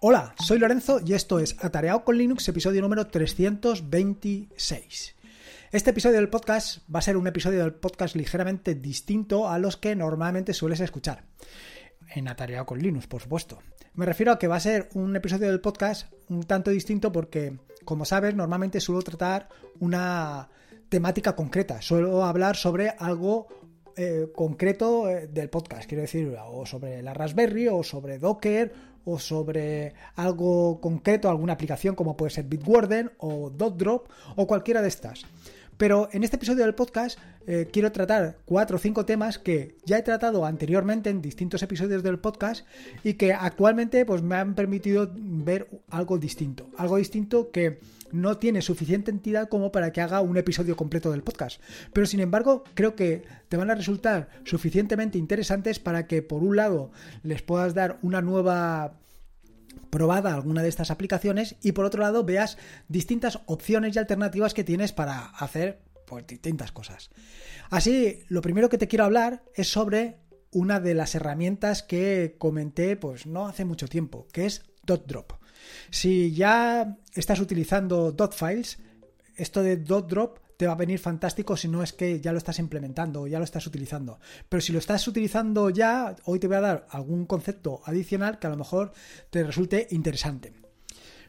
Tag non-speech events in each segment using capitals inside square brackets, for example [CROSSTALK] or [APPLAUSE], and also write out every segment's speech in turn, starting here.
Hola, soy Lorenzo y esto es Atareado con Linux, episodio número 326. Este episodio del podcast va a ser un episodio del podcast ligeramente distinto a los que normalmente sueles escuchar. En Atareado con Linux, por supuesto. Me refiero a que va a ser un episodio del podcast un tanto distinto porque, como sabes, normalmente suelo tratar una temática concreta. Suelo hablar sobre algo eh, concreto eh, del podcast, quiero decir, o sobre la Raspberry, o sobre Docker, o sobre algo concreto, alguna aplicación como puede ser Bitwarden o DotDrop o cualquiera de estas. Pero en este episodio del podcast eh, quiero tratar cuatro o cinco temas que ya he tratado anteriormente en distintos episodios del podcast y que actualmente pues, me han permitido ver algo distinto. Algo distinto que no tiene suficiente entidad como para que haga un episodio completo del podcast. Pero sin embargo, creo que te van a resultar suficientemente interesantes para que por un lado les puedas dar una nueva probada alguna de estas aplicaciones y por otro lado veas distintas opciones y alternativas que tienes para hacer pues, distintas cosas. Así, lo primero que te quiero hablar es sobre una de las herramientas que comenté pues no hace mucho tiempo, que es DotDrop. Si ya estás utilizando DotFiles, esto de DotDrop te va a venir fantástico si no es que ya lo estás implementando o ya lo estás utilizando. Pero si lo estás utilizando ya, hoy te voy a dar algún concepto adicional que a lo mejor te resulte interesante.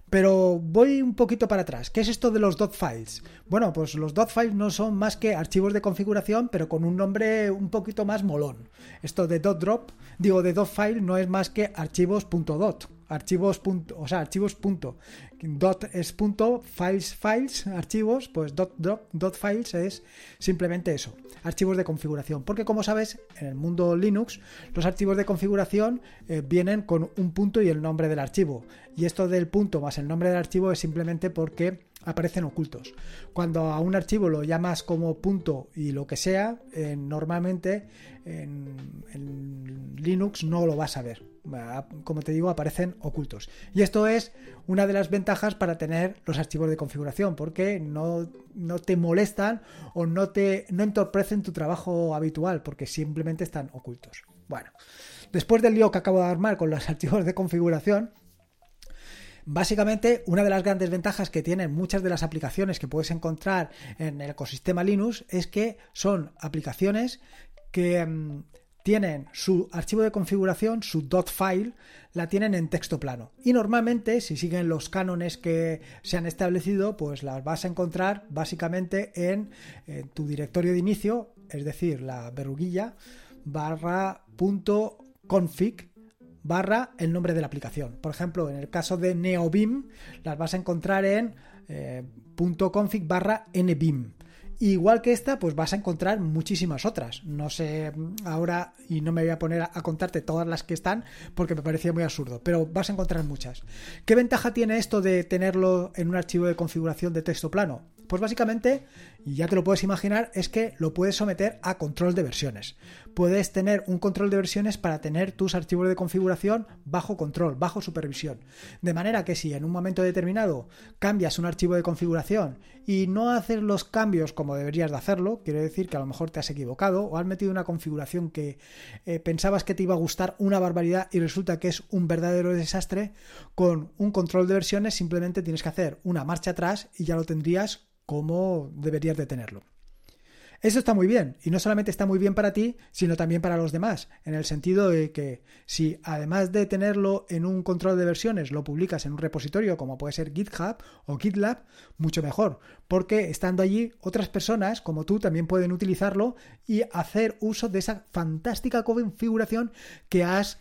Pero voy un poquito para atrás. ¿Qué es esto de los dot files? Bueno, pues los dot files no son más que archivos de configuración, pero con un nombre un poquito más molón. Esto de dot drop, digo de dot file, no es más que archivos.dot archivos o sea, archivos punto, dot es punto, files, files, archivos, pues dot, dot, files es simplemente eso, archivos de configuración, porque como sabes, en el mundo Linux, los archivos de configuración eh, vienen con un punto y el nombre del archivo, y esto del punto más el nombre del archivo es simplemente porque aparecen ocultos. Cuando a un archivo lo llamas como punto y lo que sea, eh, normalmente en, en, Linux no lo vas a ver. Como te digo, aparecen ocultos. Y esto es una de las ventajas para tener los archivos de configuración, porque no, no te molestan o no te no entorpecen tu trabajo habitual, porque simplemente están ocultos. Bueno, después del lío que acabo de armar con los [LAUGHS] archivos de configuración, Básicamente, una de las grandes ventajas que tienen muchas de las aplicaciones que puedes encontrar en el ecosistema Linux es que son aplicaciones que mm, tienen su archivo de configuración, su .file, la tienen en texto plano. Y normalmente, si siguen los cánones que se han establecido, pues las vas a encontrar básicamente en, en tu directorio de inicio, es decir, la verruguilla barra punto config barra el nombre de la aplicación. Por ejemplo, en el caso de NeoBeam, las vas a encontrar en eh, .config barra nbeam. Igual que esta, pues vas a encontrar muchísimas otras. No sé ahora y no me voy a poner a, contarte todas las que están porque me parecía muy absurdo, pero vas a encontrar muchas. ¿Qué ventaja tiene esto de tenerlo en un archivo de configuración de texto plano? Pues básicamente, ya te lo puedes imaginar, es que lo puedes someter a control de versiones. Puedes tener un control de versiones para tener tus archivos de configuración bajo control, bajo supervisión. De manera que si en un momento determinado cambias un archivo de configuración y no haces los cambios como deberías de hacerlo, quiere decir que a lo mejor te has equivocado o has metido una configuración que eh, pensabas que te iba a gustar una barbaridad y resulta que es un verdadero desastre, con un control de versiones simplemente tienes que hacer una marcha atrás y ya lo tendrías como deberías de tenerlo. Eso está muy bien, y no solamente está muy bien para ti, sino también para los demás, en el sentido de que si además de tenerlo en un control de versiones lo publicas en un repositorio como puede ser GitHub o GitLab, mucho mejor, porque estando allí otras personas como tú también pueden utilizarlo y hacer uso de esa fantástica configuración que has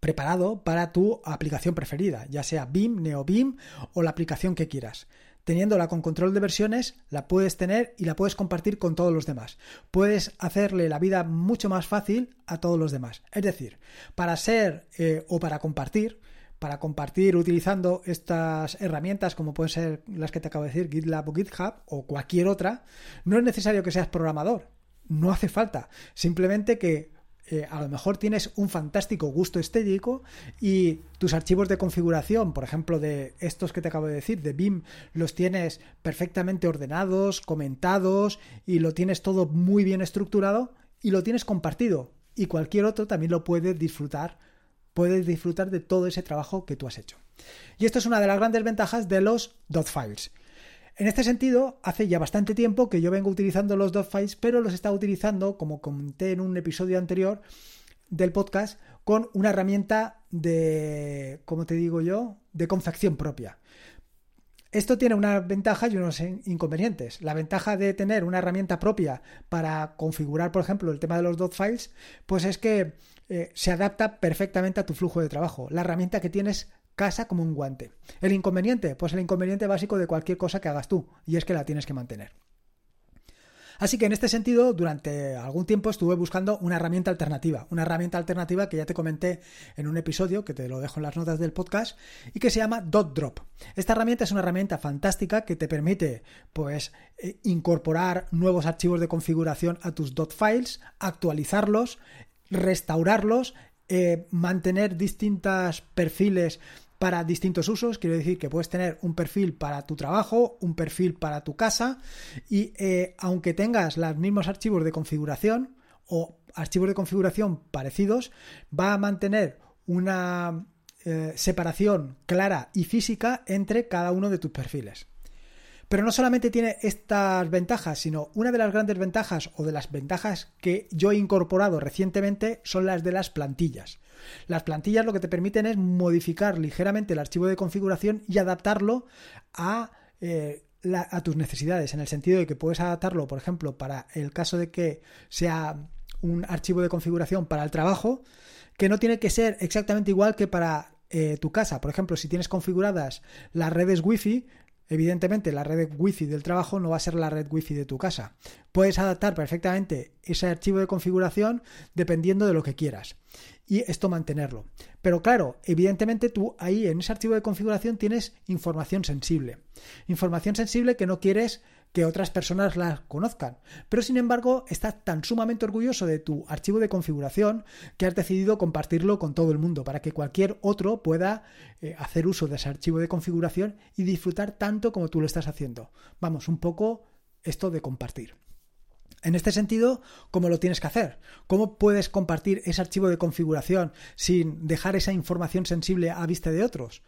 preparado para tu aplicación preferida, ya sea BIM, NeoBIM o la aplicación que quieras teniéndola con control de versiones, la puedes tener y la puedes compartir con todos los demás. Puedes hacerle la vida mucho más fácil a todos los demás. Es decir, para ser eh, o para compartir, para compartir utilizando estas herramientas como pueden ser las que te acabo de decir, GitLab o GitHub o cualquier otra, no es necesario que seas programador. No hace falta. Simplemente que eh, a lo mejor tienes un fantástico gusto estético y tus archivos de configuración, por ejemplo, de estos que te acabo de decir, de BIM, los tienes perfectamente ordenados, comentados y lo tienes todo muy bien estructurado y lo tienes compartido. Y cualquier otro también lo puede disfrutar puedes disfrutar de todo ese trabajo que tú has hecho. Y esto es una de las grandes ventajas de los files. En este sentido, hace ya bastante tiempo que yo vengo utilizando los dot files, pero los estaba utilizando, como comenté en un episodio anterior del podcast, con una herramienta de, ¿cómo te digo yo?, de confección propia. Esto tiene unas ventajas y unos inconvenientes. La ventaja de tener una herramienta propia para configurar, por ejemplo, el tema de los dot files, pues es que eh, se adapta perfectamente a tu flujo de trabajo. La herramienta que tienes casa como un guante. El inconveniente, pues el inconveniente básico de cualquier cosa que hagas tú, y es que la tienes que mantener. Así que en este sentido, durante algún tiempo estuve buscando una herramienta alternativa, una herramienta alternativa que ya te comenté en un episodio, que te lo dejo en las notas del podcast, y que se llama DotDrop. Esta herramienta es una herramienta fantástica que te permite, pues, eh, incorporar nuevos archivos de configuración a tus dot files, actualizarlos, restaurarlos, eh, mantener distintos perfiles para distintos usos. Quiero decir que puedes tener un perfil para tu trabajo, un perfil para tu casa y eh, aunque tengas los mismos archivos de configuración o archivos de configuración parecidos, va a mantener una eh, separación clara y física entre cada uno de tus perfiles. Pero no solamente tiene estas ventajas, sino una de las grandes ventajas o de las ventajas que yo he incorporado recientemente son las de las plantillas. Las plantillas lo que te permiten es modificar ligeramente el archivo de configuración y adaptarlo a, eh, a tus necesidades, en el sentido de que puedes adaptarlo, por ejemplo, para el caso de que sea un archivo de configuración para el trabajo, que no tiene que ser exactamente igual que para eh, tu casa. Por ejemplo, si tienes configuradas las redes Wi-Fi, Evidentemente, la red Wi-Fi del trabajo no va a ser la red Wi-Fi de tu casa. Puedes adaptar perfectamente ese archivo de configuración dependiendo de lo que quieras y esto mantenerlo. Pero claro, evidentemente tú ahí en ese archivo de configuración tienes información sensible. Información sensible que no quieres que otras personas la conozcan. Pero sin embargo, estás tan sumamente orgulloso de tu archivo de configuración que has decidido compartirlo con todo el mundo para que cualquier otro pueda eh, hacer uso de ese archivo de configuración y disfrutar tanto como tú lo estás haciendo. Vamos, un poco esto de compartir. En este sentido, ¿cómo lo tienes que hacer? ¿Cómo puedes compartir ese archivo de configuración sin dejar esa información sensible a vista de otros?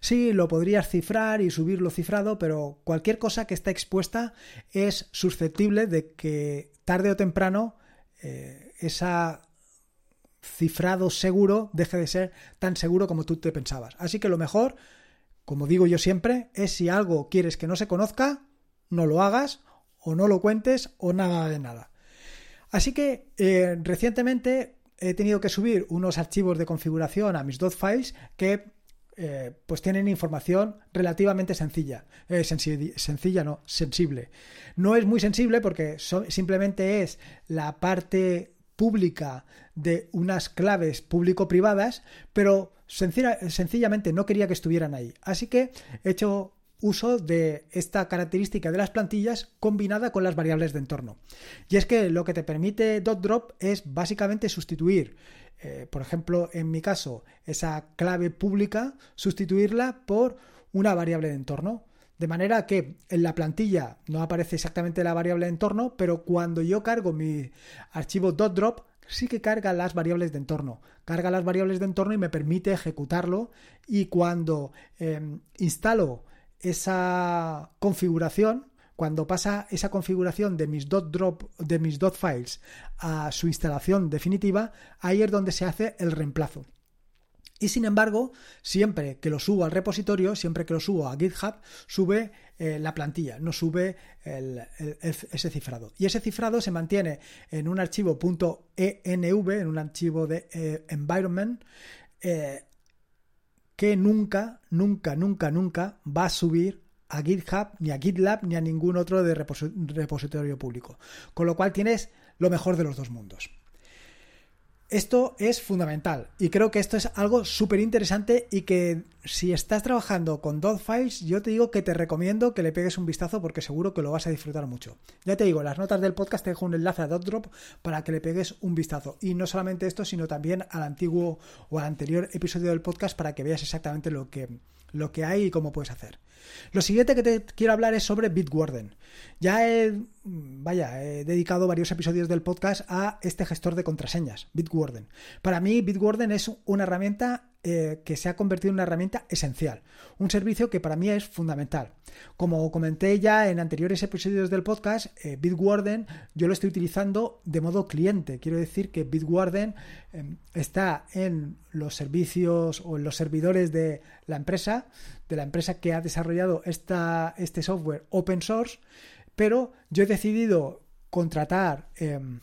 Sí, lo podrías cifrar y subirlo cifrado, pero cualquier cosa que está expuesta es susceptible de que tarde o temprano eh, esa cifrado seguro deje de ser tan seguro como tú te pensabas. Así que lo mejor, como digo yo siempre, es si algo quieres que no se conozca, no lo hagas o no lo cuentes o nada de nada. Así que eh, recientemente he tenido que subir unos archivos de configuración a mis dot files que eh, pues tienen información relativamente sencilla. Eh, sencilla, no, sensible. No es muy sensible porque simplemente es la parte pública de unas claves público-privadas, pero sencillamente no quería que estuvieran ahí. Así que he hecho uso de esta característica de las plantillas combinada con las variables de entorno. Y es que lo que te permite DotDrop es básicamente sustituir, eh, por ejemplo, en mi caso, esa clave pública, sustituirla por una variable de entorno. De manera que en la plantilla no aparece exactamente la variable de entorno, pero cuando yo cargo mi archivo .drop sí que carga las variables de entorno. Carga las variables de entorno y me permite ejecutarlo. Y cuando em, instalo esa configuración, cuando pasa esa configuración de mis dot drop, de mis dot files a su instalación definitiva, ahí es donde se hace el reemplazo. Y sin embargo, siempre que lo subo al repositorio, siempre que lo subo a GitHub, sube eh, la plantilla, no sube ese cifrado. Y ese cifrado se mantiene en un archivo .env, en un archivo de eh, environment, eh, que nunca, nunca, nunca, nunca va a subir a GitHub, ni a GitLab, ni a ningún otro de repositorio público. Con lo cual tienes lo mejor de los dos mundos. Esto es fundamental y creo que esto es algo súper interesante y que si estás trabajando con dot files, yo te digo que te recomiendo que le pegues un vistazo porque seguro que lo vas a disfrutar mucho. Ya te digo, las notas del podcast te dejo un enlace a DotDrop para que le pegues un vistazo. Y no solamente esto, sino también al antiguo o al anterior episodio del podcast para que veas exactamente lo que, lo que hay y cómo puedes hacer. Lo siguiente que te quiero hablar es sobre Bitwarden. Ya he vaya, he dedicado varios episodios del podcast a este gestor de contraseñas, Bitwarden. Para mí, Bitwarden es una herramienta eh, que se ha convertido en una herramienta esencial, un servicio que para mí es fundamental. Como comenté ya en anteriores episodios del podcast, eh, Bitwarden yo lo estoy utilizando de modo cliente. Quiero decir que Bitwarden em, está en los servicios o en los servidores de la empresa, de la empresa que ha desarrollado esta, este software open source pero yo he decidido contratar em,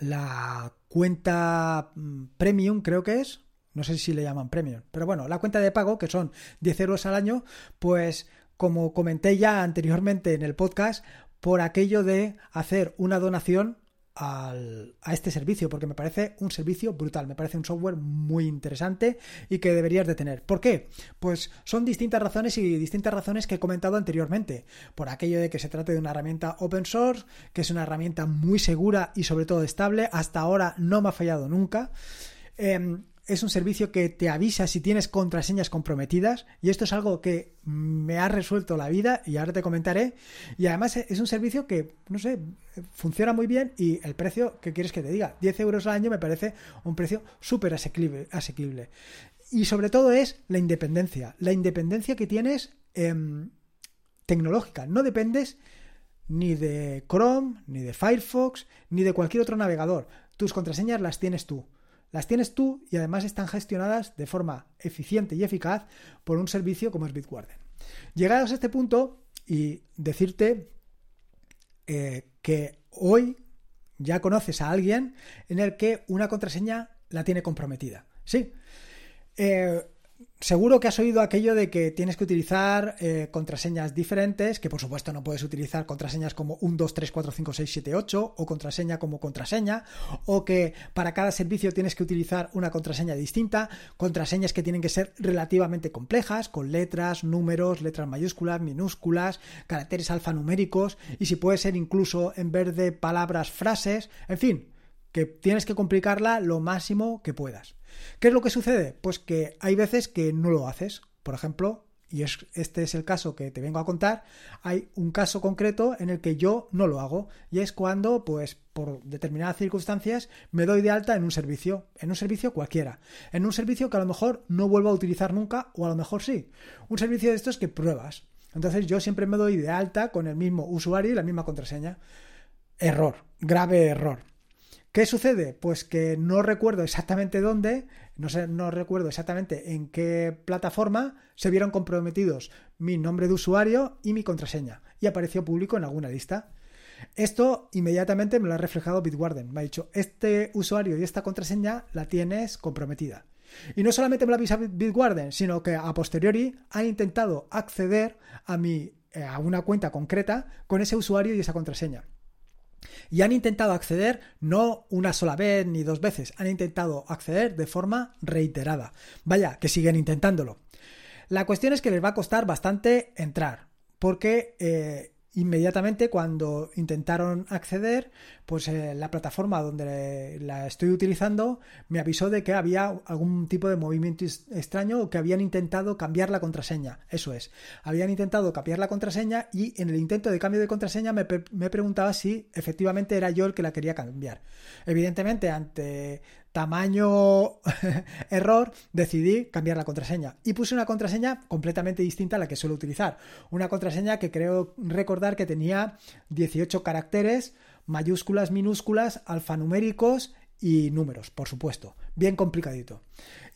la cuenta mm, premium, creo que es, no sé si le llaman premium, pero bueno, la cuenta de pago, que son 10 euros al año, pues como comenté ya anteriormente en el podcast, por aquello de hacer una donación al, a este servicio, porque me parece un servicio brutal, me parece un software muy interesante y que deberías de tener. ¿Por qué? Pues son distintas razones y distintas razones que he comentado anteriormente. Por aquello de que se trate de una herramienta open source, que es una herramienta muy segura y sobre todo estable, hasta ahora no me ha fallado nunca. Em, es un servicio que te avisa si tienes contraseñas comprometidas y esto es algo que me ha resuelto la vida y ahora te comentaré. Y además es un servicio que no sé funciona muy bien y el precio que quieres que te diga 10 euros al año me parece un precio súper asequible, asequible. Y sobre todo es la independencia la independencia que tienes em, tecnológica. No dependes ni de Chrome ni de Firefox ni de cualquier otro navegador. Tus contraseñas las tienes tú las tienes tú y además están gestionadas de forma eficiente y eficaz por un servicio como es Bitwarden. Llegados a este punto y decirte eh, que hoy ya conoces a alguien en el que una contraseña la tiene comprometida. Sí. Eh, Seguro que has oído aquello de que tienes que utilizar eh, contraseñas diferentes, que por supuesto no puedes utilizar contraseñas como 1, 2, 3, 4, 5, 6, 7, 8 o contraseña como contraseña, o que para cada servicio tienes que utilizar una contraseña distinta, contraseñas que tienen que ser relativamente complejas, con letras, números, letras mayúsculas, minúsculas, caracteres alfanuméricos y si puede ser incluso en vez de palabras, frases, en fin, que tienes que complicarla lo máximo que puedas. ¿Qué es lo que sucede? Pues que hay veces que no lo haces. Por ejemplo, y este es el caso que te vengo a contar, hay un caso concreto en el que yo no lo hago y es cuando, pues, por determinadas circunstancias, me doy de alta en un servicio, en un servicio cualquiera, en un servicio que a lo mejor no vuelvo a utilizar nunca o a lo mejor sí, un servicio de estos que pruebas. Entonces yo siempre me doy de alta con el mismo usuario y la misma contraseña. Error, grave error. ¿Qué sucede? Pues que no recuerdo exactamente dónde, no, recuerdo exactamente en qué plataforma se vieron comprometidos mi nombre de usuario y mi contraseña, y apareció público en alguna lista. Esto inmediatamente me lo ha reflejado Bitwarden. Me ha dicho, este usuario y esta contraseña la tienes comprometida. Y no solamente me lo avisa Bitwarden, sino que a posteriori han intentado acceder a, mi, eh, a una cuenta concreta con ese usuario y esa contraseña. Y han intentado acceder no una sola vez ni dos veces, han intentado acceder de forma reiterada. Vaya, que siguen intentándolo. La cuestión es que les va a costar bastante entrar, porque eh, inmediatamente cuando intentaron acceder, pues eh, la plataforma donde la estoy utilizando me avisó de que había algún tipo de movimiento extraño o que habían intentado cambiar la contraseña. Eso es, habían intentado cambiar la contraseña y en el intento de cambio de contraseña me, me preguntaba si efectivamente era yo el que la quería cambiar. Evidentemente, ante tamaño [LAUGHS] error, decidí cambiar la contraseña y puse una contraseña completamente distinta a la que suelo utilizar. Una contraseña que creo recordar que tenía 18 caracteres, mayúsculas, minúsculas, alfanuméricos y números, por supuesto. Bien complicadito.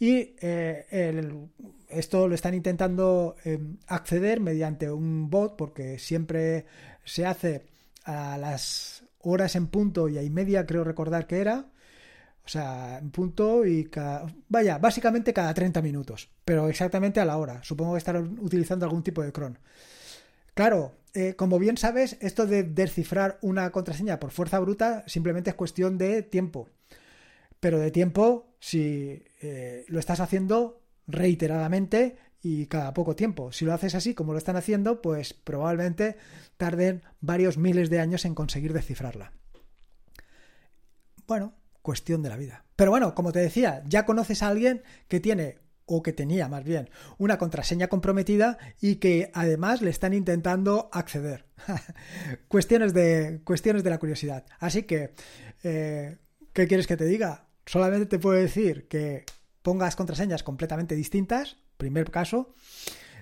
Y eh, esto lo están intentando em, acceder mediante un bot porque siempre se hace a las horas en punto y a y media, creo recordar que era o sea, en punto y cada... Vaya, básicamente cada 30 minutos, pero exactamente a la hora. Supongo que estarán utilizando algún tipo de cron. Claro, eh, como bien sabes, esto de descifrar una contraseña por fuerza bruta simplemente es cuestión de tiempo. Pero de tiempo si eh, lo estás haciendo reiteradamente y cada poco tiempo. Si lo haces así como lo están haciendo, pues probablemente tarden varios miles de años en conseguir descifrarla. Bueno, cuestión de la vida. Pero bueno, como te decía, ya conoces a alguien que tiene o que tenía más bien una contraseña comprometida y que además le están intentando acceder. [LAUGHS] cuestiones, de, cuestiones de la curiosidad. Así que, eh, ¿qué quieres que te diga? Solamente te puedo decir que pongas contraseñas completamente distintas, primer caso,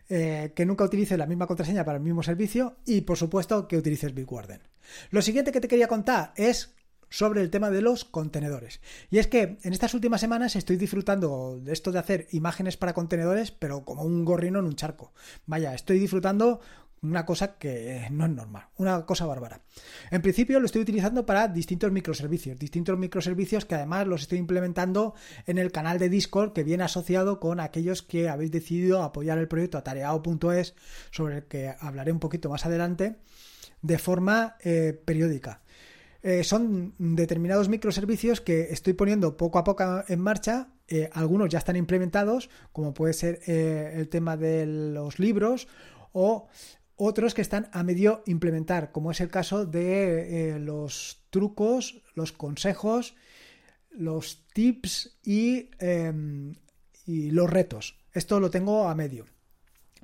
eh, que nunca utilices la misma contraseña para el mismo servicio y por supuesto que utilices Bitwarden. Lo siguiente que te quería contar es sobre el tema de los contenedores. Y es que en estas últimas semanas estoy disfrutando de esto de hacer imágenes para contenedores, pero como un gorrino en un charco. Vaya, estoy disfrutando una cosa que no es normal, una cosa bárbara. En principio lo estoy utilizando para distintos microservicios, distintos microservicios que además los estoy implementando en el canal de Discord que viene asociado con aquellos que habéis decidido apoyar el proyecto atareado.es, sobre el que hablaré un poquito más adelante, de forma eh, periódica. Eh, son determinados microservicios que estoy poniendo poco a poco en marcha. Eh, algunos ya están implementados, como puede ser el tema de los libros o otros que están a medio implementar, como es el caso de eh, los trucos, los consejos, los tips y, em, y los retos. Esto lo tengo a medio.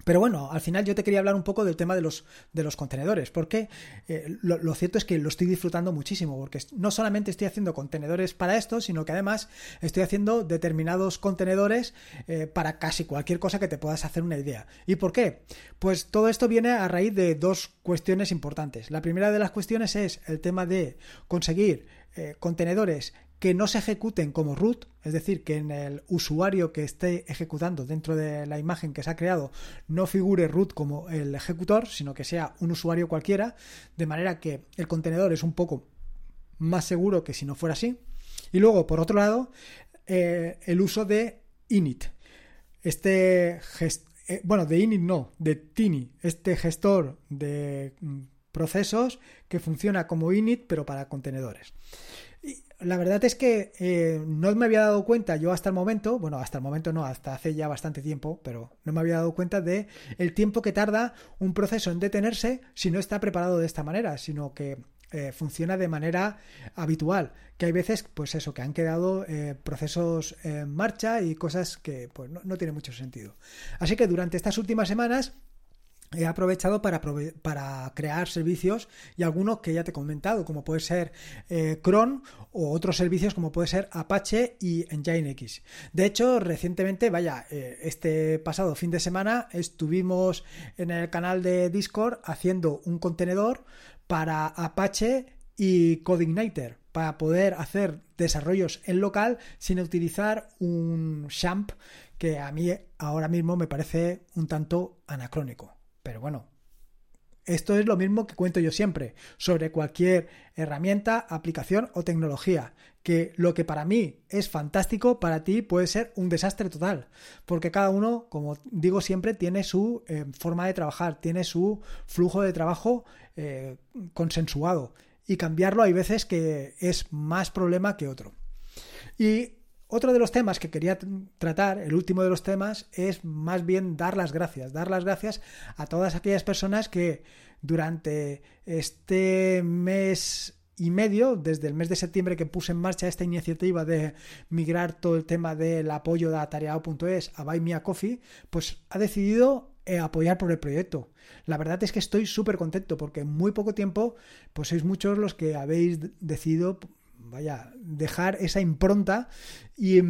Pero bueno, al final yo te quería hablar un poco del tema de los, de los contenedores, porque eh, lo, cierto es que lo estoy disfrutando muchísimo, porque no solamente estoy haciendo contenedores para esto, sino que además estoy haciendo determinados contenedores eh, para casi cualquier cosa que te puedas hacer una idea. ¿Y por qué? Pues todo esto viene a raíz de dos cuestiones importantes. La primera de las cuestiones es el tema de conseguir eh, contenedores que no se ejecuten como root, es decir, que en el usuario que esté ejecutando dentro de la imagen que se ha creado no figure root como el ejecutor, sino que sea un usuario cualquiera, de manera que el contenedor es un poco más seguro que si no fuera así. Y luego, por otro lado, eh, el uso de init. Este eh, bueno, de init no, de tini, este gestor de mm, procesos que funciona como init pero para contenedores la verdad es que eh, no me había dado cuenta yo hasta el momento, bueno, hasta el momento no, hasta hace ya bastante tiempo, pero no me había dado cuenta de el tiempo que tarda un proceso en detenerse si no está preparado de esta manera, sino que eh, funciona de manera habitual. Que hay veces, pues eso, que han quedado eh, procesos en marcha y cosas que pues no, no tienen mucho sentido. Así que durante estas últimas semanas he aprovechado para, crear servicios y algunos que ya te he comentado, como puede ser eh, Cron o otros servicios como puede ser Apache y Nginx. De hecho, recientemente, vaya, eh, este pasado fin de semana estuvimos en el canal de Discord haciendo un contenedor para Apache y CodeIgniter para poder hacer desarrollos en local sin utilizar un SHAMP que a mí ahora mismo me parece un tanto anacrónico. Pero bueno, esto es lo mismo que cuento yo siempre sobre cualquier herramienta, aplicación o tecnología, que lo que para mí es fantástico, para ti puede ser un desastre total, porque cada uno, como digo siempre, tiene su eh, forma de trabajar, tiene su flujo de trabajo eh, consensuado, y cambiarlo hay veces que es más problema que otro. Y otro de los temas que quería tratar, el último de los temas, es más bien dar las gracias. Dar las gracias a todas aquellas personas que durante este mes y medio, desde el mes de septiembre que puse en marcha esta iniciativa de migrar todo el tema del apoyo de atareado.es a Buy Coffee, pues ha decidido eh, apoyar por el proyecto. La verdad es que estoy súper contento porque en muy poco tiempo, pues sois muchos los que habéis decidido vaya, dejar esa impronta y,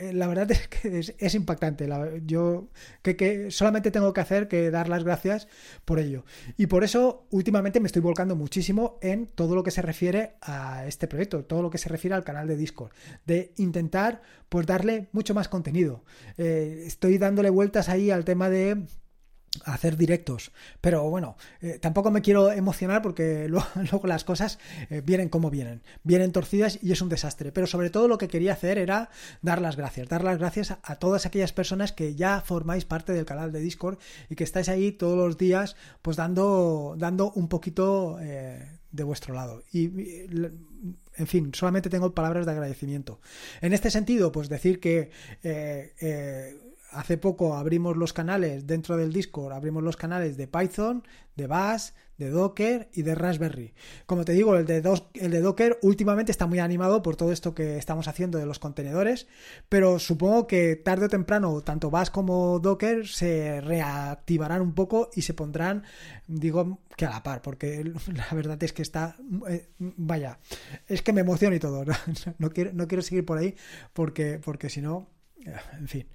eh, la verdad es que es, impactante. yo que, solamente tengo que hacer que dar las gracias por ello. Y por eso últimamente me estoy volcando muchísimo en todo lo que se refiere a este proyecto, todo lo que se refiere al canal de Discord, de intentar pues darle mucho más contenido. Eh, estoy dándole vueltas ahí al tema de hacer directos. Pero bueno, eh, tampoco me quiero emocionar porque [LAUGHS] luego, las cosas eh, vienen como vienen, vienen torcidas y es un desastre. Pero sobre todo lo que quería hacer era dar las gracias, dar las gracias a, todas aquellas personas que ya formáis parte del canal de Discord y que estáis ahí todos los días pues dando, dando un poquito eh, de vuestro lado. Y, en fin, solamente tengo palabras de agradecimiento. En este sentido, pues decir que hace poco abrimos los canales dentro del Discord, abrimos los canales de Python, de Bash, de Docker y de Raspberry. Como te digo, el de, Docker últimamente está muy animado por todo esto que estamos haciendo de los contenedores, pero supongo que tarde o temprano tanto Bash como Docker se reactivarán un poco y se pondrán, digo, que a la par, porque [LAUGHS] la verdad es que está, eh, vaya, es que me emociona y todo, [LAUGHS] no, quiero, no quiero seguir por ahí porque, porque si no en fin.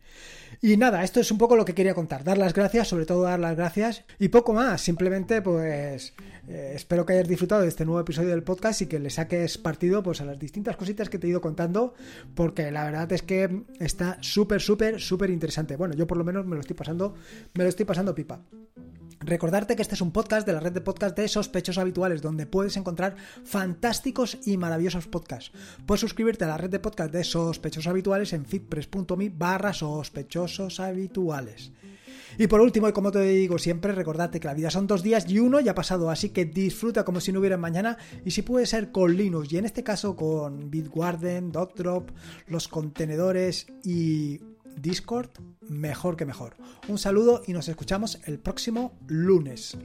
Y nada, esto es un poco lo que quería contar. Dar las gracias, sobre todo dar las gracias y poco más. Simplemente, pues, eh, espero que hayas disfrutado de este nuevo episodio del podcast y que le saques partido, pues, a las distintas cositas que te he ido contando, porque la verdad es que está súper, súper, súper interesante. Bueno, yo por lo menos me lo estoy pasando, me lo estoy pasando pipa. Recordarte que este es un podcast de la red de podcast de sospechosos habituales, donde puedes encontrar fantásticos y maravillosos podcasts. Puedes suscribirte a la red de podcast de sospechosos habituales en fitpress.me barra. Y por último, y como te digo siempre, recordarte que la vida son dos días y uno ya ha pasado, así que disfruta como si no hubiera mañana y si puede ser con Linux y en este caso con Bitwarden, Dotdrop, los contenedores y Discord, mejor que mejor. Un saludo y nos escuchamos el próximo lunes.